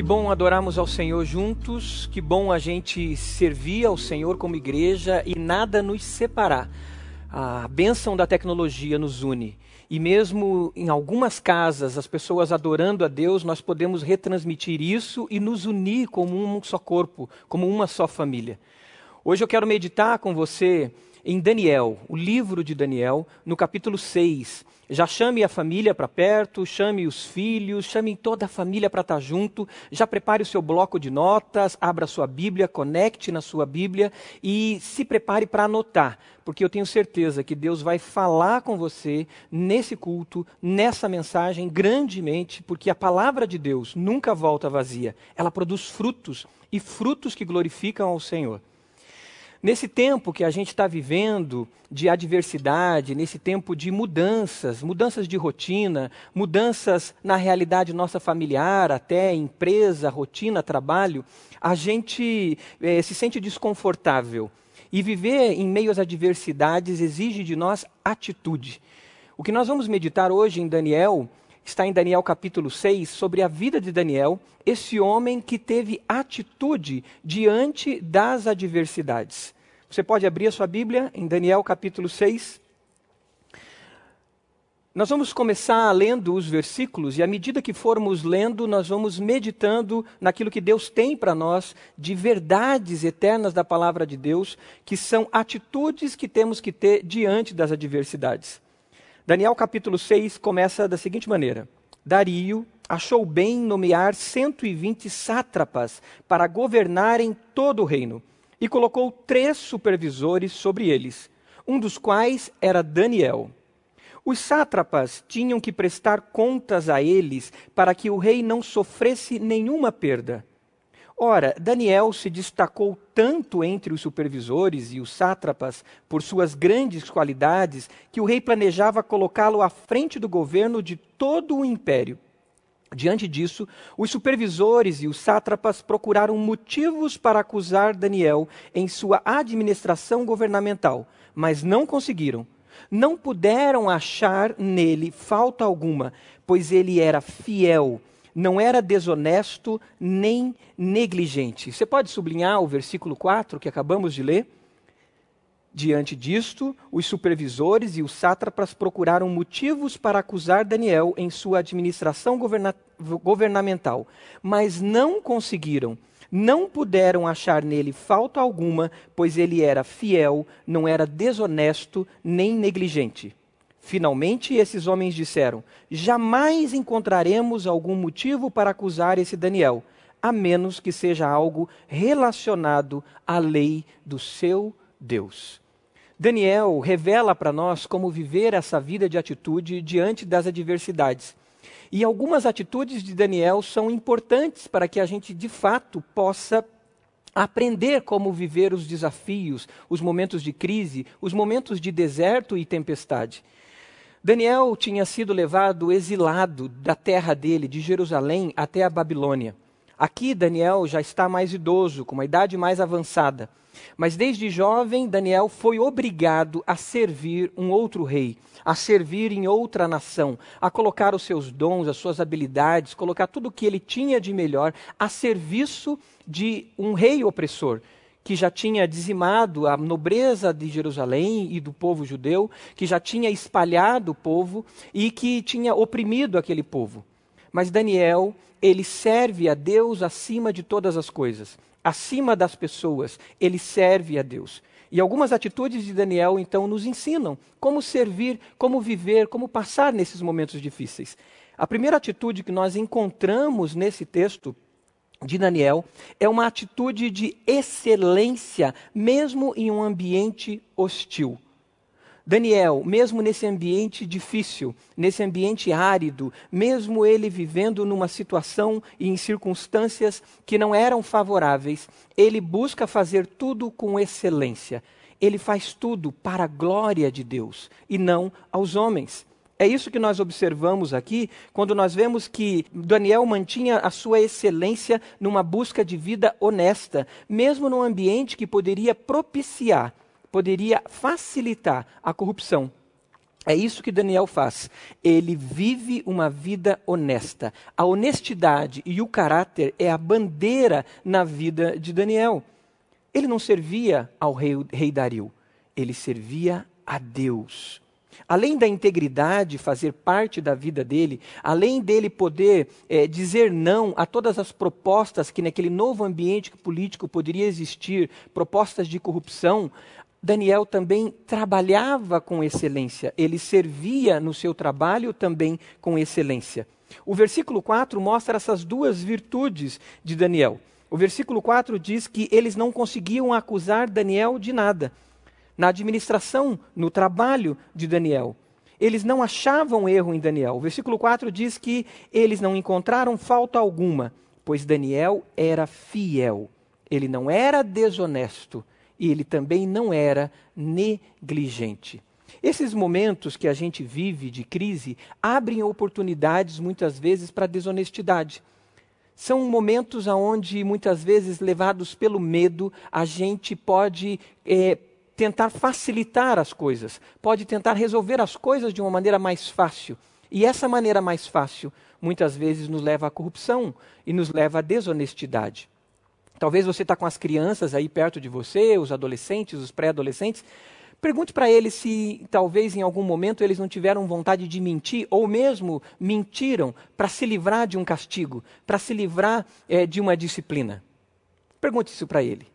Que bom adorarmos ao Senhor juntos, que bom a gente servir ao Senhor como igreja e nada nos separar. A bênção da tecnologia nos une. E mesmo em algumas casas, as pessoas adorando a Deus, nós podemos retransmitir isso e nos unir como um só corpo, como uma só família. Hoje eu quero meditar com você em Daniel, o livro de Daniel, no capítulo 6. Já chame a família para perto, chame os filhos, chame toda a família para estar tá junto. Já prepare o seu bloco de notas, abra a sua Bíblia, conecte na sua Bíblia e se prepare para anotar, porque eu tenho certeza que Deus vai falar com você nesse culto, nessa mensagem, grandemente, porque a palavra de Deus nunca volta vazia. Ela produz frutos e frutos que glorificam ao Senhor. Nesse tempo que a gente está vivendo de adversidade, nesse tempo de mudanças, mudanças de rotina, mudanças na realidade nossa familiar, até empresa, rotina, trabalho, a gente eh, se sente desconfortável. E viver em meio às adversidades exige de nós atitude. O que nós vamos meditar hoje em Daniel está em Daniel capítulo 6, sobre a vida de Daniel, esse homem que teve atitude diante das adversidades. Você pode abrir a sua Bíblia em Daniel capítulo 6. Nós vamos começar lendo os versículos e à medida que formos lendo, nós vamos meditando naquilo que Deus tem para nós de verdades eternas da palavra de Deus, que são atitudes que temos que ter diante das adversidades. Daniel capítulo 6 começa da seguinte maneira: Dario achou bem nomear 120 sátrapas para governarem todo o reino, e colocou três supervisores sobre eles, um dos quais era Daniel. Os sátrapas tinham que prestar contas a eles para que o rei não sofresse nenhuma perda. Ora, Daniel se destacou tanto entre os supervisores e os sátrapas por suas grandes qualidades que o rei planejava colocá-lo à frente do governo de todo o império. Diante disso, os supervisores e os sátrapas procuraram motivos para acusar Daniel em sua administração governamental, mas não conseguiram. Não puderam achar nele falta alguma, pois ele era fiel não era desonesto nem negligente. Você pode sublinhar o versículo 4 que acabamos de ler? Diante disto, os supervisores e os sátrapas procuraram motivos para acusar Daniel em sua administração governa governamental, mas não conseguiram. Não puderam achar nele falta alguma, pois ele era fiel, não era desonesto nem negligente. Finalmente, esses homens disseram: Jamais encontraremos algum motivo para acusar esse Daniel, a menos que seja algo relacionado à lei do seu Deus. Daniel revela para nós como viver essa vida de atitude diante das adversidades. E algumas atitudes de Daniel são importantes para que a gente, de fato, possa aprender como viver os desafios, os momentos de crise, os momentos de deserto e tempestade. Daniel tinha sido levado exilado da terra dele, de Jerusalém, até a Babilônia. Aqui, Daniel já está mais idoso, com uma idade mais avançada. Mas desde jovem, Daniel foi obrigado a servir um outro rei, a servir em outra nação, a colocar os seus dons, as suas habilidades, colocar tudo o que ele tinha de melhor a serviço de um rei opressor, que já tinha dizimado a nobreza de Jerusalém e do povo judeu, que já tinha espalhado o povo e que tinha oprimido aquele povo. Mas Daniel, ele serve a Deus acima de todas as coisas, acima das pessoas, ele serve a Deus. E algumas atitudes de Daniel, então, nos ensinam como servir, como viver, como passar nesses momentos difíceis. A primeira atitude que nós encontramos nesse texto de Daniel é uma atitude de excelência, mesmo em um ambiente hostil. Daniel, mesmo nesse ambiente difícil, nesse ambiente árido, mesmo ele vivendo numa situação e em circunstâncias que não eram favoráveis, ele busca fazer tudo com excelência. Ele faz tudo para a glória de Deus e não aos homens. É isso que nós observamos aqui quando nós vemos que Daniel mantinha a sua excelência numa busca de vida honesta, mesmo num ambiente que poderia propiciar, poderia facilitar a corrupção. É isso que Daniel faz. Ele vive uma vida honesta. A honestidade e o caráter é a bandeira na vida de Daniel. Ele não servia ao rei, rei Dario, ele servia a Deus. Além da integridade fazer parte da vida dele, além dele poder é, dizer não a todas as propostas que naquele novo ambiente político poderia existir, propostas de corrupção, Daniel também trabalhava com excelência, ele servia no seu trabalho também com excelência. O versículo 4 mostra essas duas virtudes de Daniel. O versículo 4 diz que eles não conseguiam acusar Daniel de nada. Na administração, no trabalho de Daniel, eles não achavam erro em Daniel. O versículo 4 diz que eles não encontraram falta alguma, pois Daniel era fiel. Ele não era desonesto e ele também não era negligente. Esses momentos que a gente vive de crise abrem oportunidades muitas vezes para desonestidade. São momentos onde, muitas vezes, levados pelo medo, a gente pode é, tentar facilitar as coisas, pode tentar resolver as coisas de uma maneira mais fácil. E essa maneira mais fácil, muitas vezes, nos leva à corrupção e nos leva à desonestidade. Talvez você está com as crianças aí perto de você, os adolescentes, os pré-adolescentes. Pergunte para eles se talvez em algum momento eles não tiveram vontade de mentir, ou mesmo mentiram para se livrar de um castigo, para se livrar é, de uma disciplina. Pergunte isso para ele.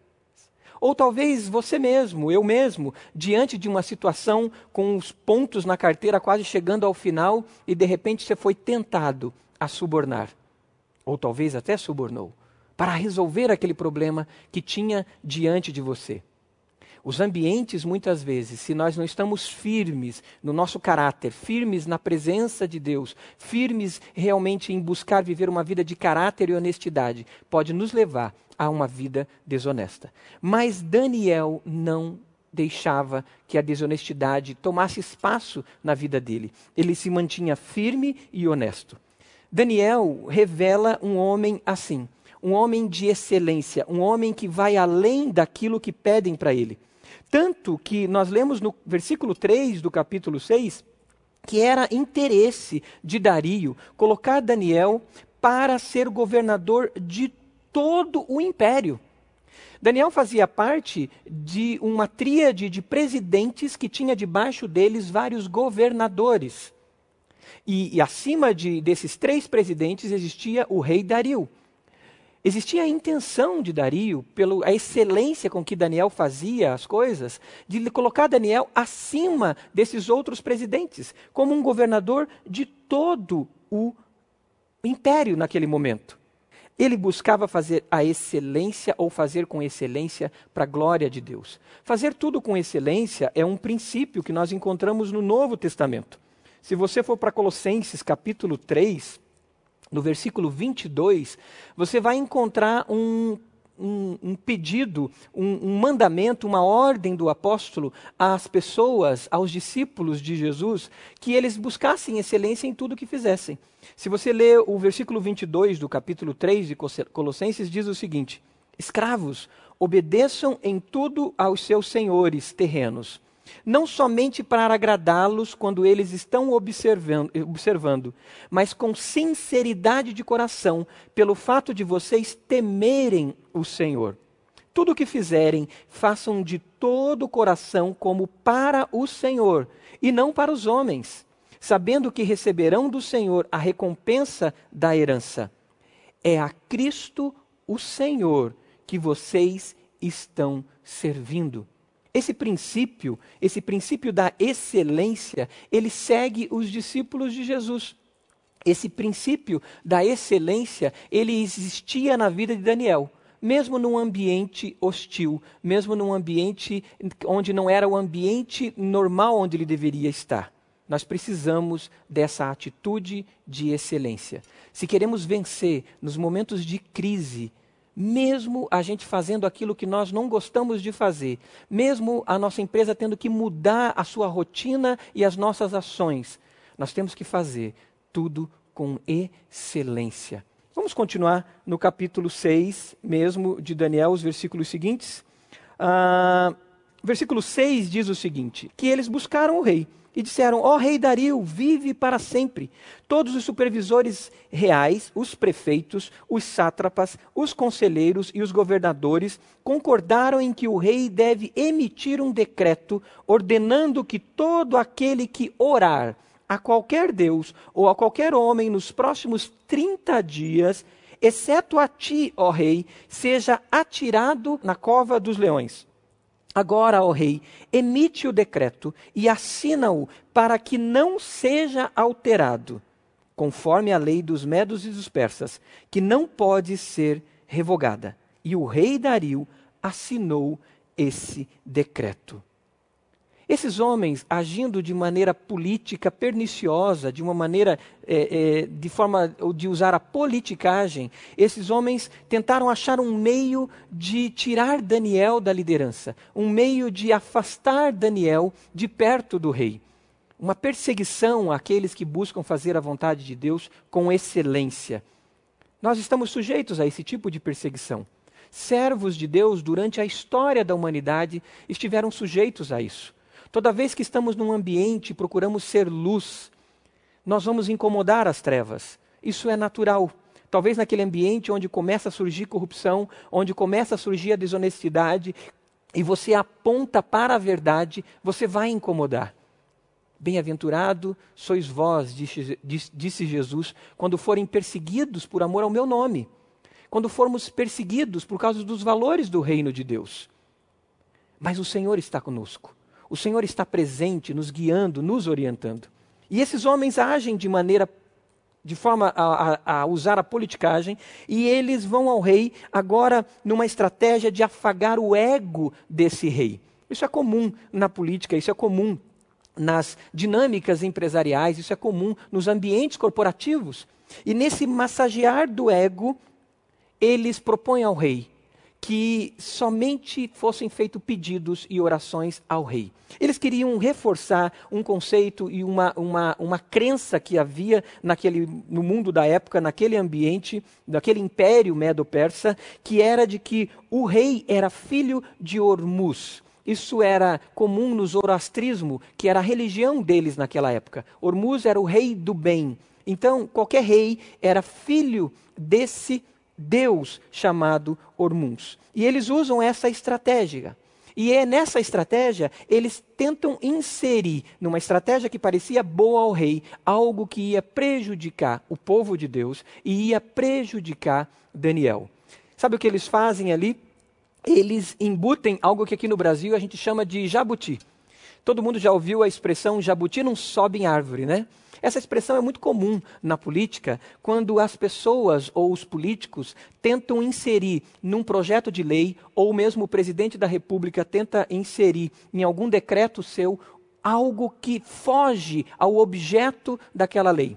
Ou talvez você mesmo, eu mesmo, diante de uma situação com os pontos na carteira quase chegando ao final e de repente você foi tentado a subornar. Ou talvez até subornou para resolver aquele problema que tinha diante de você. Os ambientes, muitas vezes, se nós não estamos firmes no nosso caráter, firmes na presença de Deus, firmes realmente em buscar viver uma vida de caráter e honestidade, pode nos levar a uma vida desonesta. Mas Daniel não deixava que a desonestidade tomasse espaço na vida dele. Ele se mantinha firme e honesto. Daniel revela um homem assim um homem de excelência, um homem que vai além daquilo que pedem para ele. Tanto que nós lemos no versículo 3 do capítulo 6 que era interesse de Dario colocar Daniel para ser governador de todo o império. Daniel fazia parte de uma tríade de presidentes que tinha debaixo deles vários governadores. E, e acima de, desses três presidentes existia o rei Dario. Existia a intenção de Dario, pela excelência com que Daniel fazia as coisas, de colocar Daniel acima desses outros presidentes, como um governador de todo o império naquele momento. Ele buscava fazer a excelência ou fazer com excelência para a glória de Deus. Fazer tudo com excelência é um princípio que nós encontramos no Novo Testamento. Se você for para Colossenses capítulo 3, no versículo 22, você vai encontrar um, um, um pedido, um, um, mandamento, uma ordem do apóstolo às pessoas, aos discípulos de Jesus, que eles buscassem excelência em tudo que fizessem. Se você ler o versículo 22 do capítulo 3 de Colossenses, diz o seguinte: Escravos, obedeçam em tudo aos seus senhores terrenos não somente para agradá-los quando eles estão observando, observando, mas com sinceridade de coração, pelo fato de vocês temerem o Senhor. Tudo o que fizerem, façam de todo o coração como para o Senhor, e não para os homens, sabendo que receberão do Senhor a recompensa da herança. É a Cristo, o Senhor, que vocês estão servindo. Esse princípio, esse princípio da excelência, ele segue os discípulos de Jesus. Esse princípio da excelência, ele existia na vida de Daniel, mesmo num ambiente hostil, mesmo num ambiente onde não era o ambiente normal onde ele deveria estar. Nós precisamos dessa atitude de excelência. Se queremos vencer nos momentos de crise, mesmo a gente fazendo aquilo que nós não gostamos de fazer, mesmo a nossa empresa tendo que mudar a sua rotina e as nossas ações, nós temos que fazer tudo com excelência. Vamos continuar no capítulo 6, mesmo de Daniel, os versículos seguintes. Ah, versículo 6 diz o seguinte: que eles buscaram o rei e disseram: Ó oh, rei Dario, vive para sempre. Todos os supervisores reais, os prefeitos, os sátrapas, os conselheiros e os governadores concordaram em que o rei deve emitir um decreto ordenando que todo aquele que orar a qualquer Deus ou a qualquer homem nos próximos 30 dias, exceto a ti, ó rei, seja atirado na cova dos leões. Agora, ó rei, emite o decreto e assina-o para que não seja alterado, conforme a lei dos medos e dos persas, que não pode ser revogada. E o rei Dario assinou esse decreto. Esses homens agindo de maneira política perniciosa, de uma maneira é, é, de forma de usar a politicagem, esses homens tentaram achar um meio de tirar Daniel da liderança, um meio de afastar Daniel de perto do rei. Uma perseguição àqueles que buscam fazer a vontade de Deus com excelência. Nós estamos sujeitos a esse tipo de perseguição. Servos de Deus, durante a história da humanidade, estiveram sujeitos a isso. Toda vez que estamos num ambiente e procuramos ser luz, nós vamos incomodar as trevas. Isso é natural. Talvez naquele ambiente onde começa a surgir corrupção, onde começa a surgir a desonestidade, e você aponta para a verdade, você vai incomodar. Bem-aventurado sois vós, disse, disse Jesus, quando forem perseguidos por amor ao meu nome, quando formos perseguidos por causa dos valores do reino de Deus. Mas o Senhor está conosco. O Senhor está presente, nos guiando, nos orientando. E esses homens agem de maneira, de forma a, a, a, usar a politicagem, e eles vão ao rei agora numa estratégia de afagar o ego desse rei. Isso é comum na política, isso é comum nas dinâmicas empresariais, isso é comum nos ambientes corporativos. E nesse massagear do ego, eles propõem ao rei que somente fossem feitos pedidos e orações ao rei. Eles queriam reforçar um conceito e uma, uma, uma crença que havia naquele, no mundo da época, naquele ambiente, daquele império medo-persa, que era de que o rei era filho de Ormuz. Isso era comum no zoroastrismo, que era a religião deles naquela época. Ormuz era o rei do bem. Então, qualquer rei era filho desse Deus chamado Ormuns. E eles usam essa estratégia. E é nessa estratégia, eles tentam inserir, numa estratégia que parecia boa ao rei, algo que ia prejudicar o povo de Deus e ia prejudicar Daniel. Sabe o que eles fazem ali? Eles embutem algo que aqui no Brasil a gente chama de jabuti. Todo mundo já ouviu a expressão jabuti não sobe em árvore, né? Essa expressão é muito comum na política quando as pessoas ou os políticos tentam inserir num projeto de lei, ou mesmo o presidente da República tenta inserir em algum decreto seu algo que foge ao objeto daquela lei.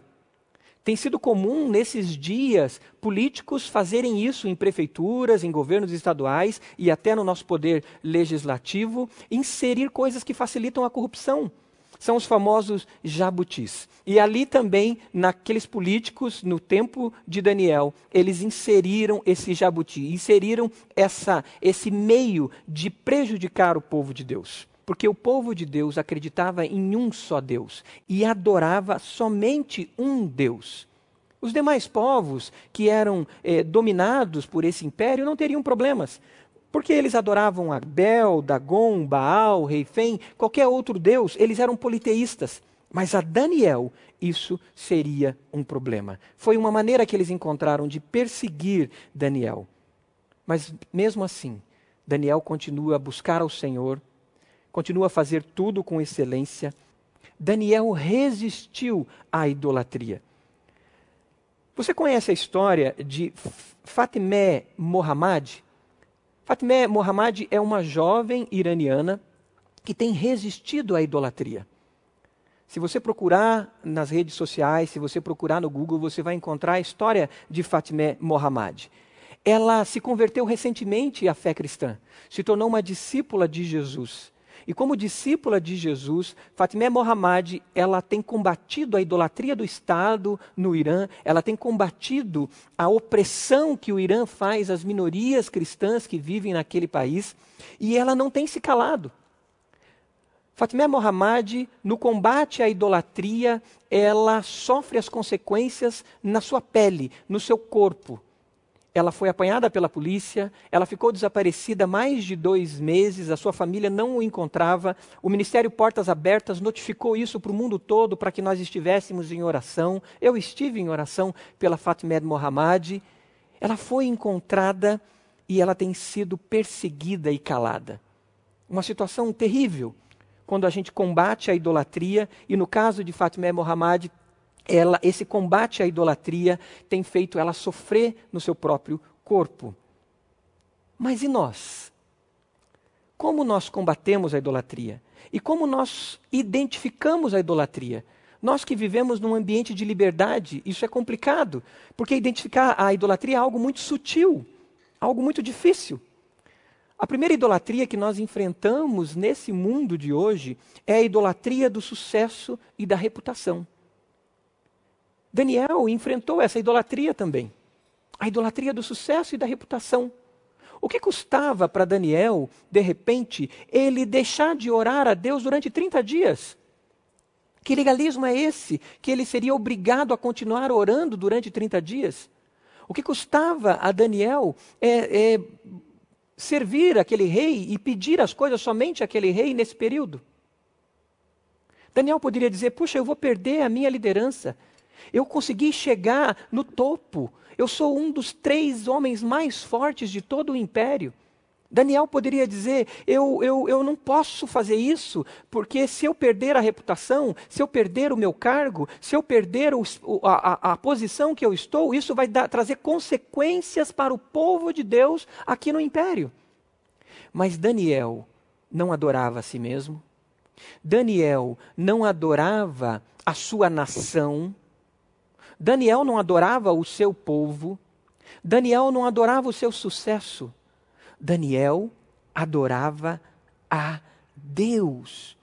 Tem sido comum nesses dias políticos fazerem isso em prefeituras, em governos estaduais e até no nosso poder legislativo, inserir coisas que facilitam a corrupção são os famosos jabutis. E ali também, naqueles políticos, no tempo de Daniel, eles inseriram esse jabuti, inseriram essa, esse meio de prejudicar o povo de Deus. Porque o povo de Deus acreditava em um só Deus e adorava somente um Deus. Os demais povos que eram eh, dominados por esse império não teriam problemas, porque eles adoravam Abel, Dagon, Baal, Reifém, qualquer outro deus, eles eram politeístas. Mas a Daniel isso seria um problema. Foi uma maneira que eles encontraram de perseguir Daniel. Mas mesmo assim, Daniel continua a buscar ao Senhor, continua a fazer tudo com excelência. Daniel resistiu à idolatria. Você conhece a história de Fatimé Mohammad? Fatimé Mohammad é uma jovem iraniana que tem resistido à idolatria. Se você procurar nas redes sociais, se você procurar no Google, você vai encontrar a história de Fatimé Mohammad. Ela se converteu recentemente à fé cristã, se tornou uma discípula de Jesus. E como discípula de Jesus, Fatimé Mohammad, ela tem combatido a idolatria do Estado no Irã, ela tem combatido a opressão que o Irã faz às minorias cristãs que vivem naquele país, e ela não tem se calado. Fatimé Mohammad, no combate à idolatria, ela sofre as consequências na sua pele, no seu corpo. Ela foi apanhada pela polícia, ela ficou desaparecida mais de dois meses, a sua família não o encontrava. O Ministério Portas Abertas notificou isso para o mundo todo para que nós estivéssemos em oração. Eu estive em oração pela Fatimé Mohammad. Ela foi encontrada e ela tem sido perseguida e calada. Uma situação terrível quando a gente combate a idolatria, e no caso de Fatimé Mohammad, ela, esse combate à idolatria tem feito ela sofrer no seu próprio corpo. Mas e nós? Como nós combatemos a idolatria? E como nós identificamos a idolatria? Nós que vivemos num ambiente de liberdade, isso é complicado, porque identificar a idolatria é algo muito sutil, algo muito difícil. A primeira idolatria que nós enfrentamos nesse mundo de hoje é a idolatria do sucesso e da reputação. Daniel enfrentou essa idolatria também. A idolatria do sucesso e da reputação. O que custava para Daniel, de repente, ele deixar de orar a Deus durante 30 dias? Que legalismo é esse que ele seria obrigado a continuar orando durante 30 dias? O que custava a Daniel é, é servir aquele rei e pedir as coisas somente àquele rei nesse período. Daniel poderia dizer: Puxa, eu vou perder a minha liderança. Eu consegui chegar no topo. Eu sou um dos três homens mais fortes de todo o império. Daniel poderia dizer: eu, eu, eu não posso fazer isso, porque se eu perder a reputação, se eu perder o meu cargo, se eu perder o, a, a, a, posição que eu estou, isso vai dar, trazer consequências para o povo de Deus aqui no império. Mas Daniel não adorava a si mesmo, Daniel não adorava a sua nação, Daniel não adorava o seu povo, Daniel não adorava o seu sucesso. Daniel adorava a Deus.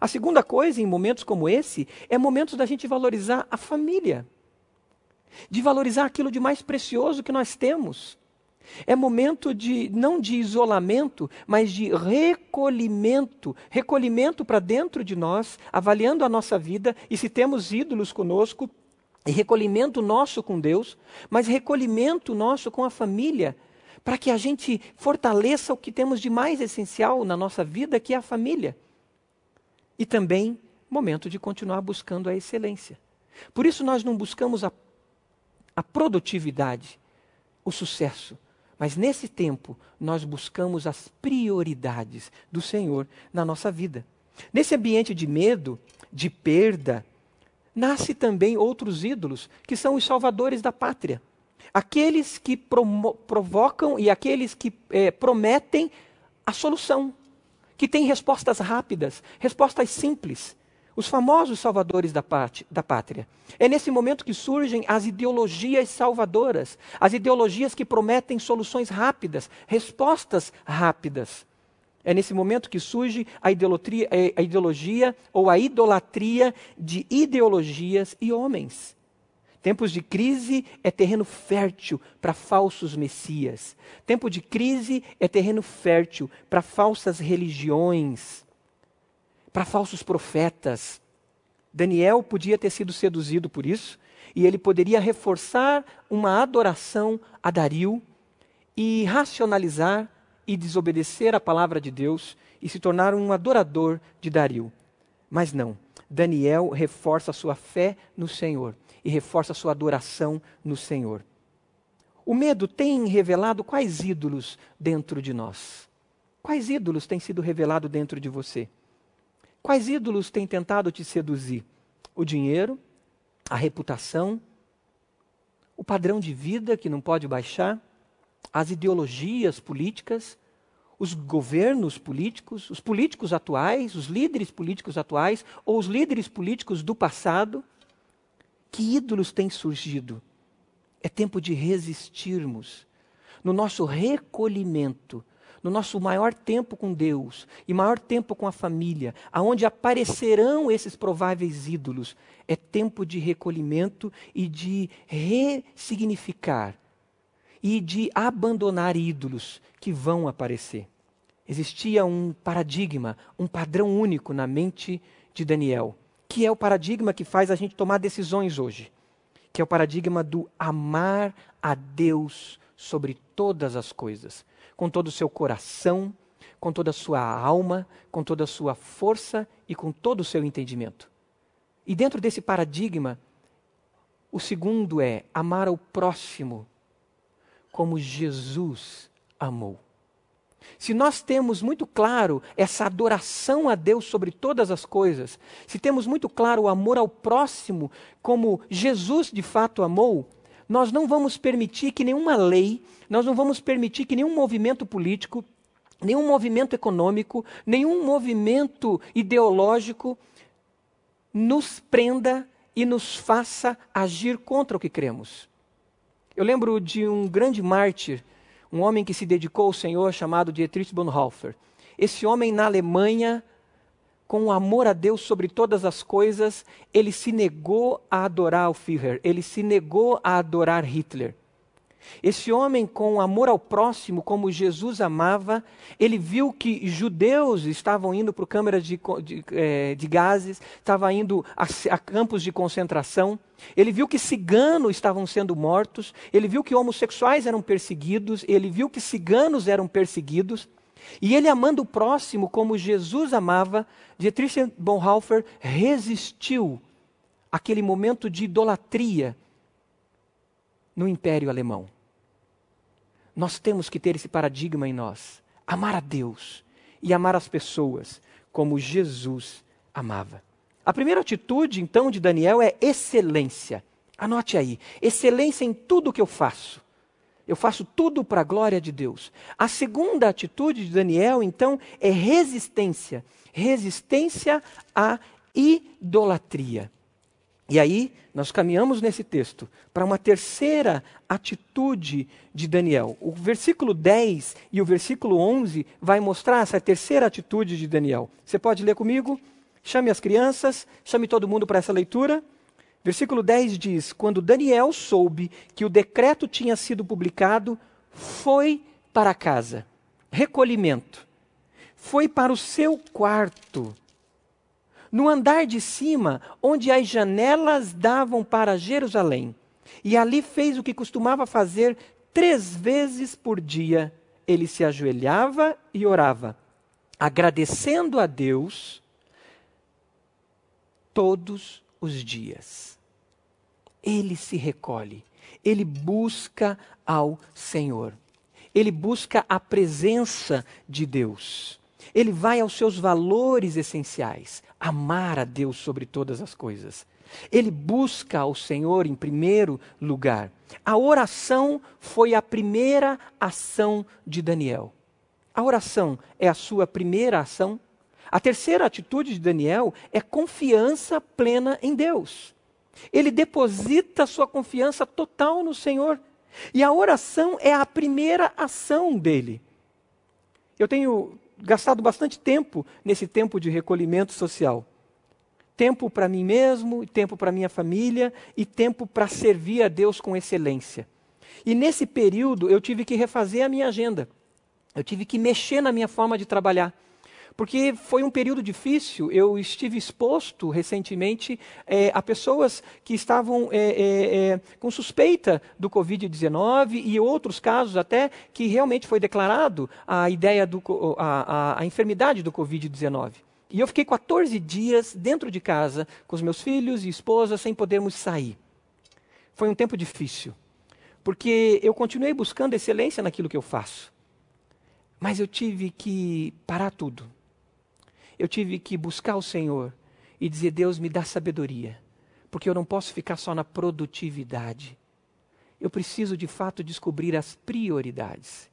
A segunda coisa, em momentos como esse, é momentos da gente valorizar a família, de valorizar aquilo de mais precioso que nós temos. É momento de não de isolamento, mas de recolhimento, recolhimento para dentro de nós, avaliando a nossa vida e se temos ídolos conosco, e recolhimento nosso com Deus, mas recolhimento nosso com a família, para que a gente fortaleça o que temos de mais essencial na nossa vida, que é a família. E também momento de continuar buscando a excelência. Por isso nós não buscamos a, a produtividade, o sucesso, mas nesse tempo nós buscamos as prioridades do Senhor na nossa vida. Nesse ambiente de medo, de perda, nasce também outros ídolos, que são os salvadores da pátria aqueles que provocam e aqueles que é, prometem a solução, que têm respostas rápidas, respostas simples. Os famosos salvadores da, da pátria. É nesse momento que surgem as ideologias salvadoras, as ideologias que prometem soluções rápidas, respostas rápidas. É nesse momento que surge a, é, a ideologia ou a idolatria de ideologias e homens. Tempos de crise é terreno fértil para falsos messias. Tempo de crise é terreno fértil para falsas religiões, para falsos profetas. Daniel podia ter sido seduzido por isso, e ele poderia reforçar uma adoração a Dario e racionalizar e desobedecer a palavra de Deus e se tornar um adorador de Dario. Mas não, Daniel reforça sua fé no Senhor e reforça sua adoração no Senhor. O medo tem revelado quais ídolos dentro de nós? Quais ídolos têm sido revelados dentro de você? Quais ídolos têm tentado te seduzir? O dinheiro, a reputação, o padrão de vida que não pode baixar, as ideologias políticas, os governos políticos, os políticos atuais, os líderes políticos atuais ou os líderes políticos do passado. Que ídolos têm surgido? É tempo de resistirmos. No nosso recolhimento, no nosso maior tempo com Deus e maior tempo com a família, aonde aparecerão esses prováveis ídolos, é tempo de recolhimento e de ressignificar e de abandonar ídolos que vão aparecer. existia um paradigma, um padrão único na mente de Daniel, que é o paradigma que faz a gente tomar decisões hoje, que é o paradigma do amar a Deus sobre todas as coisas, com todo o seu coração, com toda a sua alma, com toda a sua força e com todo o seu entendimento. E dentro desse paradigma, o segundo é amar ao próximo como Jesus amou. Se nós temos muito claro essa adoração a Deus sobre todas as coisas, se temos muito claro o amor ao próximo como Jesus de fato amou, nós não vamos permitir que nenhuma lei, nós não vamos permitir que nenhum movimento político, nenhum movimento econômico, nenhum movimento ideológico nos prenda e nos faça agir contra o que cremos. Eu lembro de um grande mártir, um homem que se dedicou ao Senhor chamado Dietrich Bonhoeffer. Esse homem na Alemanha, com o amor a Deus sobre todas as coisas, ele se negou a adorar o Führer, ele se negou a adorar Hitler. Esse homem, com amor ao próximo, como Jesus amava, ele viu que judeus estavam indo para câmeras de, de, é, de, gases, estavam indo a, a campos de concentração. Ele viu que ciganos estavam sendo mortos. Ele viu que homossexuais eram perseguidos. Ele viu que ciganos eram perseguidos. E ele, amando o próximo como Jesus amava, Dietrich Bonhoeffer resistiu àquele momento de idolatria no Império Alemão. Nós temos que ter esse paradigma em nós. Amar a Deus e amar as pessoas como Jesus amava. A primeira atitude, então, de Daniel é excelência. Anote aí: excelência em tudo que eu faço. Eu faço tudo para a glória de Deus. A segunda atitude de Daniel, então, é resistência. Resistência à idolatria. E aí, nós caminhamos nesse texto para uma terceira atitude de Daniel. O versículo 10 e o versículo 11 vai mostrar essa terceira atitude de Daniel. Você pode ler comigo? Chame as crianças, chame todo mundo para essa leitura. Versículo 10 diz: Quando Daniel soube que o decreto tinha sido publicado, foi para casa. Recolhimento. Foi para o seu quarto no andar de cima, onde as janelas davam para Jerusalém. E ali fez o que costumava fazer três vezes por dia. Ele se ajoelhava e orava, agradecendo a Deus todos os dias. Ele se recolhe, ele busca ao Senhor, ele busca a presença de Deus. Ele vai aos seus valores essenciais, amar a Deus sobre todas as coisas. Ele busca ao Senhor em primeiro lugar. A oração foi a primeira ação de Daniel. A oração é a sua primeira ação. A terceira atitude de Daniel é confiança plena em Deus. Ele deposita sua confiança total no Senhor. E a oração é a primeira ação dele. Eu tenho gastado bastante tempo nesse tempo de recolhimento social. Tempo para mim mesmo, tempo para minha família e tempo para servir a Deus com excelência. E nesse período eu tive que refazer a minha agenda. Eu tive que mexer na minha forma de trabalhar. Porque foi um período difícil, eu estive exposto recentemente é, a pessoas que estavam é, é, com suspeita do Covid-19 e outros casos até que realmente foi declarado a ideia do, a, a, a enfermidade do Covid-19. E eu fiquei 14 dias dentro de casa com os meus filhos e esposa sem podermos sair. Foi um tempo difícil, porque eu continuei buscando excelência naquilo que eu faço. Mas eu tive que parar tudo eu tive que buscar o Senhor e dizer: Deus, me dá sabedoria, porque eu não posso ficar só na produtividade. Eu preciso de fato descobrir as prioridades.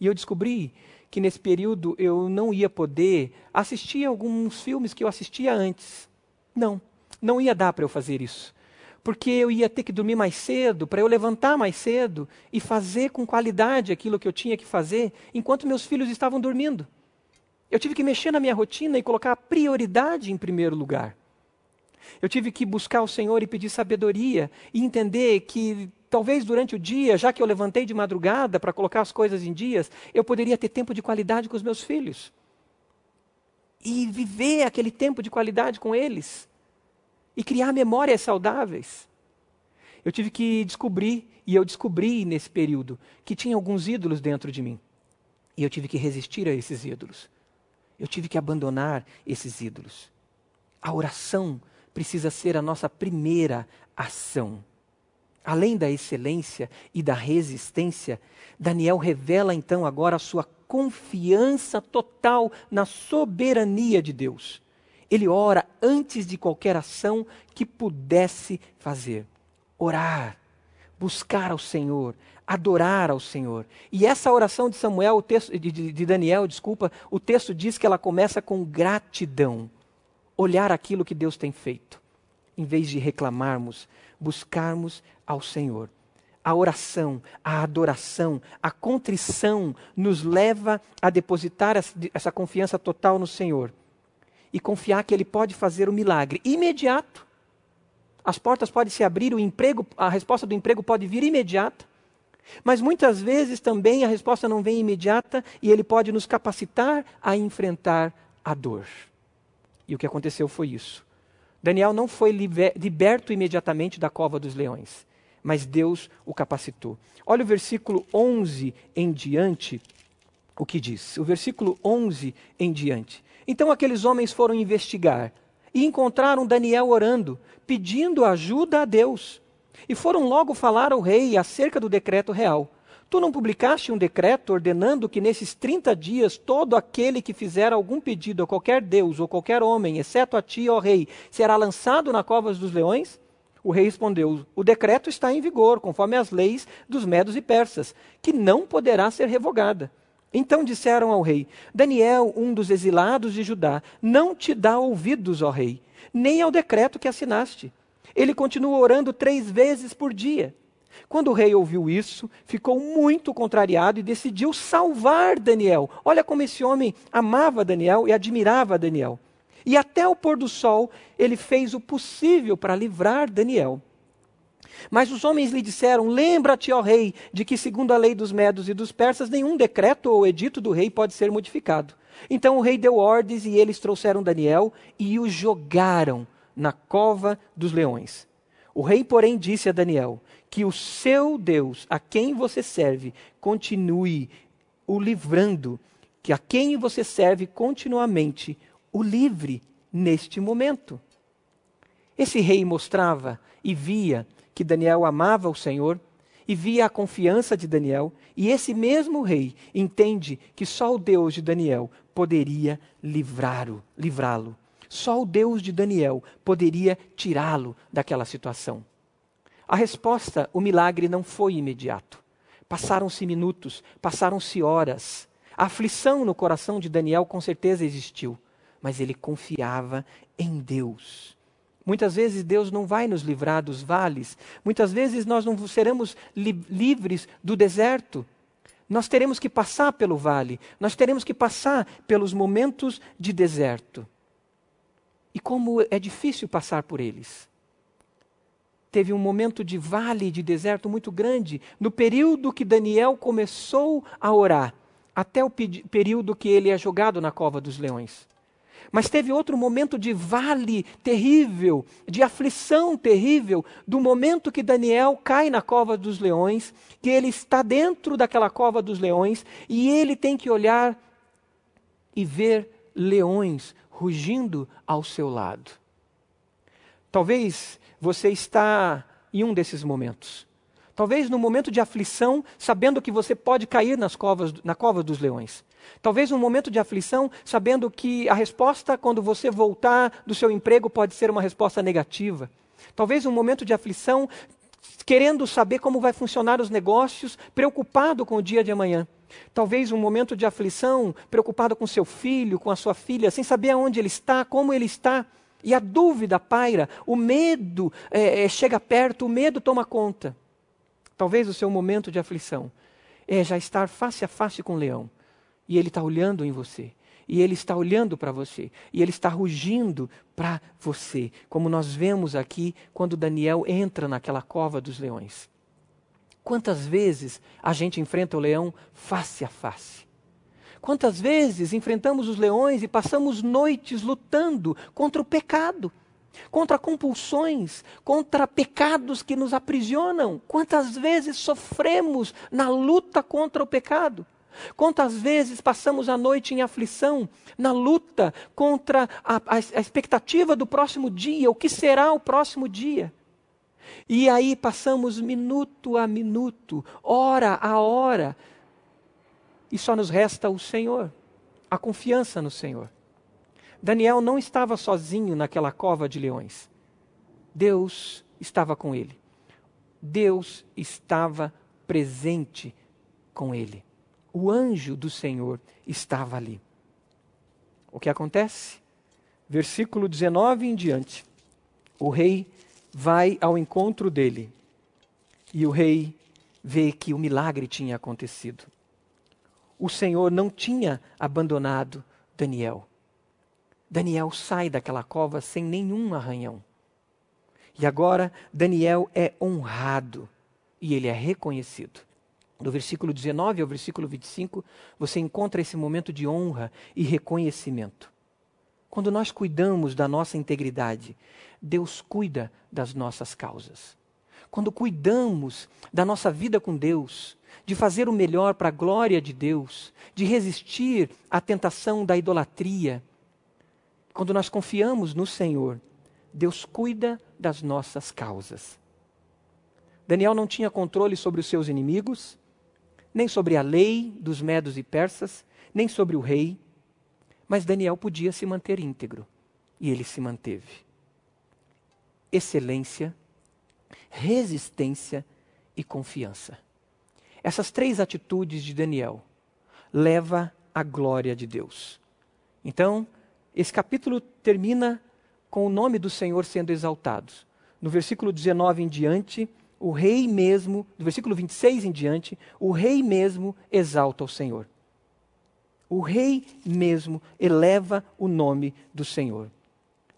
E eu descobri que nesse período eu não ia poder assistir alguns filmes que eu assistia antes. Não, não ia dar para eu fazer isso. Porque eu ia ter que dormir mais cedo, para eu levantar mais cedo e fazer com qualidade aquilo que eu tinha que fazer enquanto meus filhos estavam dormindo. Eu tive que mexer na minha rotina e colocar a prioridade em primeiro lugar. Eu tive que buscar o Senhor e pedir sabedoria e entender que talvez durante o dia, já que eu levantei de madrugada para colocar as coisas em dias, eu poderia ter tempo de qualidade com os meus filhos. E viver aquele tempo de qualidade com eles. E criar memórias saudáveis. Eu tive que descobrir, e eu descobri nesse período, que tinha alguns ídolos dentro de mim. E eu tive que resistir a esses ídolos. Eu tive que abandonar esses ídolos. A oração precisa ser a nossa primeira ação. Além da excelência e da resistência, Daniel revela então agora a sua confiança total na soberania de Deus. Ele ora antes de qualquer ação que pudesse fazer. Orar, buscar ao Senhor, adorar ao Senhor. E essa oração de Samuel, o texto de, de, Daniel, desculpa, o texto diz que ela começa com gratidão. Olhar aquilo que Deus tem feito. Em vez de reclamarmos, buscarmos ao Senhor. A oração, a adoração, a contrição nos leva a depositar essa confiança total no Senhor e confiar que Ele pode fazer o milagre imediato. As portas podem se abrir, o emprego, a resposta do emprego pode vir imediata. Mas muitas vezes também a resposta não vem imediata e ele pode nos capacitar a enfrentar a dor. E o que aconteceu foi isso. Daniel não foi liberto imediatamente da cova dos leões, mas Deus o capacitou. Olha o versículo 11 em diante, o que diz. O versículo 11 em diante. Então aqueles homens foram investigar e encontraram Daniel orando, pedindo ajuda a Deus. E foram logo falar ao rei acerca do decreto real. Tu não publicaste um decreto ordenando que nesses 30 dias todo aquele que fizer algum pedido a qualquer deus ou qualquer homem, exceto a ti, ó rei, será lançado na covas dos leões? O rei respondeu: O decreto está em vigor, conforme as leis dos medos e persas, que não poderá ser revogada. Então disseram ao rei: Daniel, um dos exilados de Judá, não te dá ouvidos, ó rei, nem ao decreto que assinaste. Ele continua orando três vezes por dia. Quando o rei ouviu isso, ficou muito contrariado e decidiu salvar Daniel. Olha como esse homem amava Daniel e admirava Daniel. E até o pôr do sol, ele fez o possível para livrar Daniel. Mas os homens lhe disseram: Lembra-te, ó rei, de que, segundo a lei dos medos e dos persas, nenhum decreto ou edito do rei pode ser modificado. Então o rei deu ordens e eles trouxeram Daniel e o jogaram na cova dos leões. O rei, porém, disse a Daniel: que o seu Deus, a quem você serve, continue o livrando, que a quem você serve continuamente o livre neste momento. Esse rei mostrava e via que Daniel amava o Senhor e via a confiança de Daniel, e esse mesmo rei entende que só o Deus de Daniel poderia livrá-lo, livrá-lo. Só o Deus de Daniel poderia tirá-lo daquela situação. A resposta, o milagre não foi imediato. Passaram-se minutos, passaram-se horas. A aflição no coração de Daniel com certeza existiu, mas ele confiava em Deus. Muitas vezes Deus não vai nos livrar dos vales, muitas vezes nós não seremos li livres do deserto. Nós teremos que passar pelo vale, nós teremos que passar pelos momentos de deserto. E como é difícil passar por eles teve um momento de vale, de deserto muito grande, no período que Daniel começou a orar, até o período que ele é jogado na cova dos leões. Mas teve outro momento de vale terrível, de aflição terrível, do momento que Daniel cai na cova dos leões, que ele está dentro daquela cova dos leões e ele tem que olhar e ver leões rugindo ao seu lado. Talvez você está em um desses momentos. Talvez no momento de aflição, sabendo que você pode cair nas covas, na cova dos leões. Talvez no momento de aflição, sabendo que a resposta quando você voltar do seu emprego pode ser uma resposta negativa. Talvez um momento de aflição, querendo saber como vai funcionar os negócios, preocupado com o dia de amanhã. Talvez um momento de aflição, preocupado com seu filho, com a sua filha, sem saber aonde ele está, como ele está. E a dúvida paira, o medo é, é, chega perto, o medo toma conta. Talvez o seu momento de aflição é já estar face a face com o leão. E ele está olhando em você. E ele está olhando para você. E ele está rugindo para você. Como nós vemos aqui quando Daniel entra naquela cova dos leões. Quantas vezes a gente enfrenta o leão face a face? Quantas vezes enfrentamos os leões e passamos noites lutando contra o pecado, contra compulsões, contra pecados que nos aprisionam? Quantas vezes sofremos na luta contra o pecado? Quantas vezes passamos a noite em aflição, na luta contra a, a, a, expectativa do próximo dia, o que será o próximo dia? E aí passamos minuto a minuto, hora a hora, e só nos resta o Senhor, a confiança no Senhor. Daniel não estava sozinho naquela cova de leões. Deus estava com ele. Deus estava presente com ele o anjo do Senhor estava ali. O que acontece? Versículo 19 em diante. O rei vai ao encontro dele e o rei vê que o milagre tinha acontecido. O Senhor não tinha abandonado Daniel. Daniel sai daquela cova sem nenhum arranhão. E agora Daniel é honrado e ele é reconhecido do versículo 19 ao versículo 25, você encontra esse momento de honra e reconhecimento. Quando nós cuidamos da nossa integridade, Deus cuida das nossas causas. Quando cuidamos da nossa vida com Deus, de fazer o melhor para a glória de Deus, de resistir à tentação da idolatria, quando nós confiamos no Senhor, Deus cuida das nossas causas. Daniel não tinha controle sobre os seus inimigos, nem sobre a lei dos medos e persas, nem sobre o rei, mas Daniel podia se manter íntegro e ele se manteve. Excelência, resistência e confiança. Essas três atitudes de Daniel leva à glória de Deus. Então, esse capítulo termina com o nome do Senhor sendo exaltado. No versículo 19 em diante, o rei mesmo, do versículo 26 em diante, o rei mesmo exalta o Senhor. O rei mesmo eleva o nome do Senhor.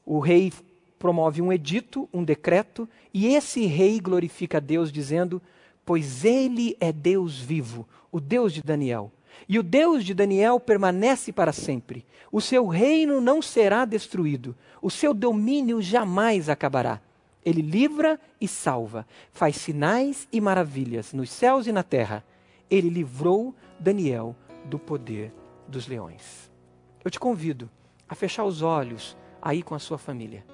O rei promove um edito, um decreto, e esse rei glorifica Deus, dizendo: Pois ele é Deus vivo, o Deus de Daniel. E o Deus de Daniel permanece para sempre. O seu reino não será destruído, o seu domínio jamais acabará. Ele livra e salva, faz sinais e maravilhas nos céus e na terra. Ele livrou Daniel do poder dos leões. Eu te convido a fechar os olhos aí com a sua família.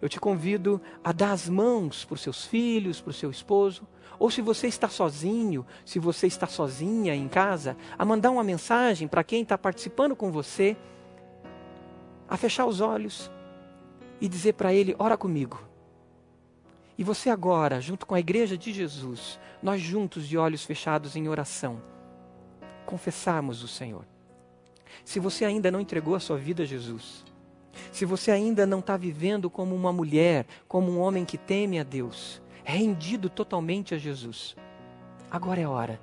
Eu te convido a dar as mãos para os seus filhos, para o seu esposo, ou se você está sozinho, se você está sozinha em casa, a mandar uma mensagem para quem está participando com você, a fechar os olhos e dizer para ele: ora comigo. E você agora, junto com a igreja de Jesus, nós juntos de olhos fechados em oração, confessarmos o Senhor. Se você ainda não entregou a sua vida a Jesus, se você ainda não está vivendo como uma mulher, como um homem que teme a Deus, rendido totalmente a Jesus, agora é hora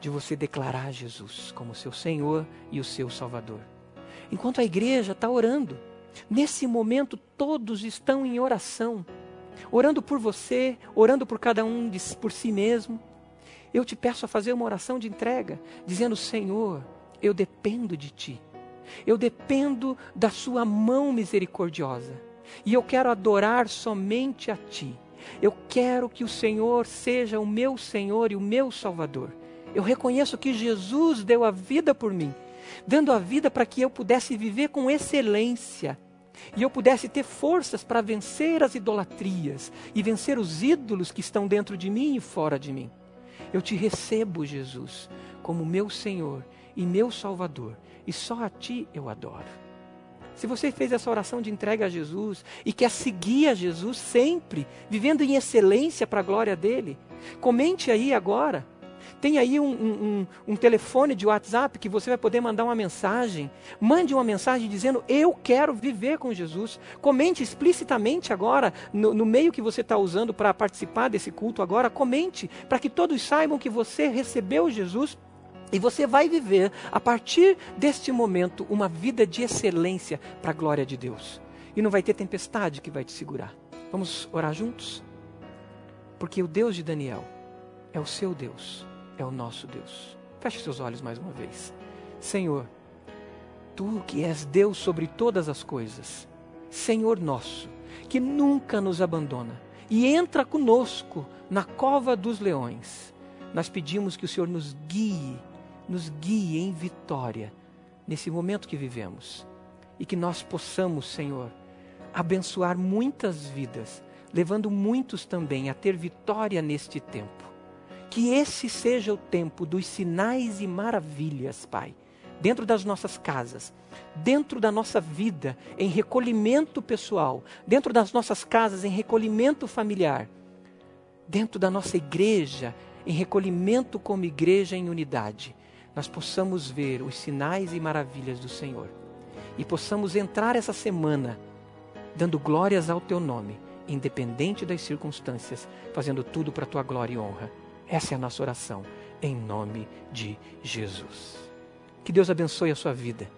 de você declarar Jesus como seu Senhor e o seu Salvador. Enquanto a igreja está orando, nesse momento todos estão em oração orando por você, orando por cada um de, por si mesmo. Eu te peço a fazer uma oração de entrega, dizendo: Senhor, eu dependo de Ti, eu dependo da Sua mão misericordiosa, e eu quero adorar somente a Ti. Eu quero que o Senhor seja o meu Senhor e o meu Salvador. Eu reconheço que Jesus deu a vida por mim, dando a vida para que eu pudesse viver com excelência e eu pudesse ter forças para vencer as idolatrias e vencer os ídolos que estão dentro de mim e fora de mim. Eu te recebo, Jesus, como meu Senhor e meu Salvador, e só a ti eu adoro. Se você fez essa oração de entrega a Jesus e quer seguir a Jesus sempre, vivendo em excelência para a glória dele, comente aí agora tem aí um, um, um, telefone de WhatsApp que você vai poder mandar uma mensagem. Mande uma mensagem dizendo: Eu quero viver com Jesus. Comente explicitamente agora, no, no meio que você está usando para participar desse culto agora. Comente, para que todos saibam que você recebeu Jesus e você vai viver, a partir deste momento, uma vida de excelência para a glória de Deus. E não vai ter tempestade que vai te segurar. Vamos orar juntos? Porque o Deus de Daniel é o seu Deus, é o nosso Deus. Feche seus olhos mais uma vez. Senhor, tu que és Deus sobre todas as coisas, Senhor nosso, que nunca nos abandona e entra conosco na cova dos leões, nós pedimos que o Senhor nos guie, nos guie em vitória nesse momento que vivemos e que nós possamos, Senhor, abençoar muitas vidas, levando muitos também a ter vitória neste tempo. Que esse seja o tempo dos sinais e maravilhas, Pai, dentro das nossas casas, dentro da nossa vida em recolhimento pessoal, dentro das nossas casas em recolhimento familiar, dentro da nossa igreja em recolhimento como igreja em unidade, nós possamos ver os sinais e maravilhas do Senhor e possamos entrar essa semana dando glórias ao teu nome, independente das circunstâncias, fazendo tudo para a tua glória e honra. Essa é a nossa oração, em nome de Jesus. Que Deus abençoe a sua vida.